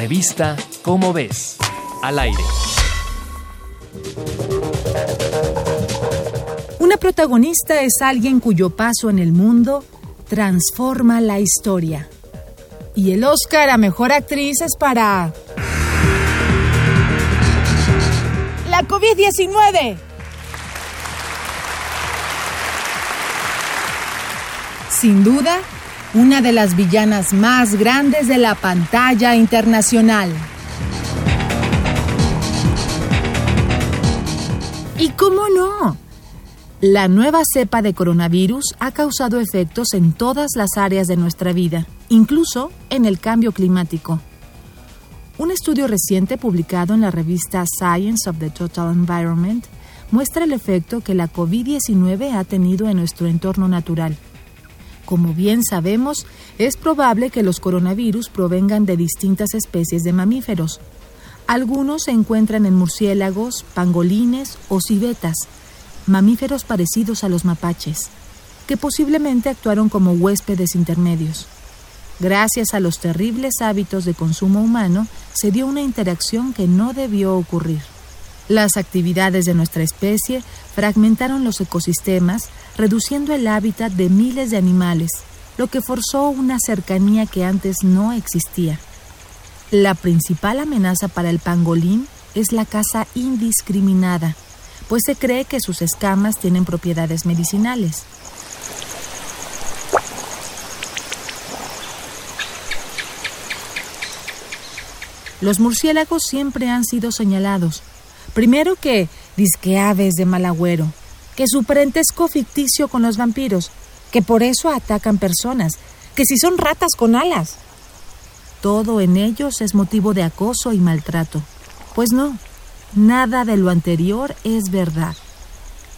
Revista Cómo ves. Al aire. Una protagonista es alguien cuyo paso en el mundo transforma la historia. Y el Oscar a Mejor Actriz es para... La COVID-19. Sin duda, una de las villanas más grandes de la pantalla internacional. ¿Y cómo no? La nueva cepa de coronavirus ha causado efectos en todas las áreas de nuestra vida, incluso en el cambio climático. Un estudio reciente publicado en la revista Science of the Total Environment muestra el efecto que la COVID-19 ha tenido en nuestro entorno natural como bien sabemos, es probable que los coronavirus provengan de distintas especies de mamíferos. Algunos se encuentran en murciélagos, pangolines o civetas, mamíferos parecidos a los mapaches, que posiblemente actuaron como huéspedes intermedios. Gracias a los terribles hábitos de consumo humano, se dio una interacción que no debió ocurrir. Las actividades de nuestra especie fragmentaron los ecosistemas, reduciendo el hábitat de miles de animales, lo que forzó una cercanía que antes no existía. La principal amenaza para el pangolín es la caza indiscriminada, pues se cree que sus escamas tienen propiedades medicinales. Los murciélagos siempre han sido señalados, Primero que disque aves de mal agüero, que su parentesco ficticio con los vampiros, que por eso atacan personas, que si son ratas con alas. Todo en ellos es motivo de acoso y maltrato. Pues no, nada de lo anterior es verdad.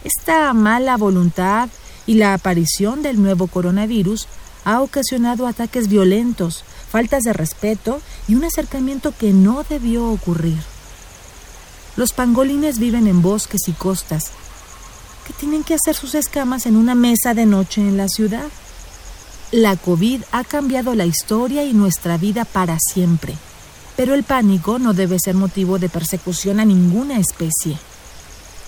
Esta mala voluntad y la aparición del nuevo coronavirus ha ocasionado ataques violentos, faltas de respeto y un acercamiento que no debió ocurrir. Los pangolines viven en bosques y costas, que tienen que hacer sus escamas en una mesa de noche en la ciudad. La COVID ha cambiado la historia y nuestra vida para siempre, pero el pánico no debe ser motivo de persecución a ninguna especie.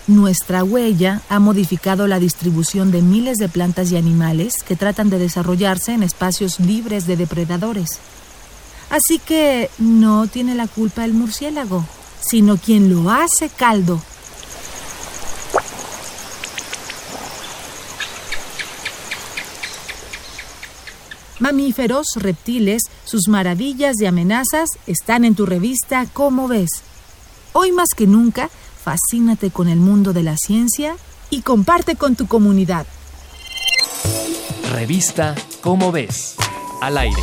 Nuestra huella ha modificado la distribución de miles de plantas y animales que tratan de desarrollarse en espacios libres de depredadores. Así que no tiene la culpa el murciélago, sino quien lo hace caldo. Mamíferos, reptiles, sus maravillas y amenazas están en tu revista Cómo ves. Hoy más que nunca, fascínate con el mundo de la ciencia y comparte con tu comunidad. Revista Cómo ves. Al aire.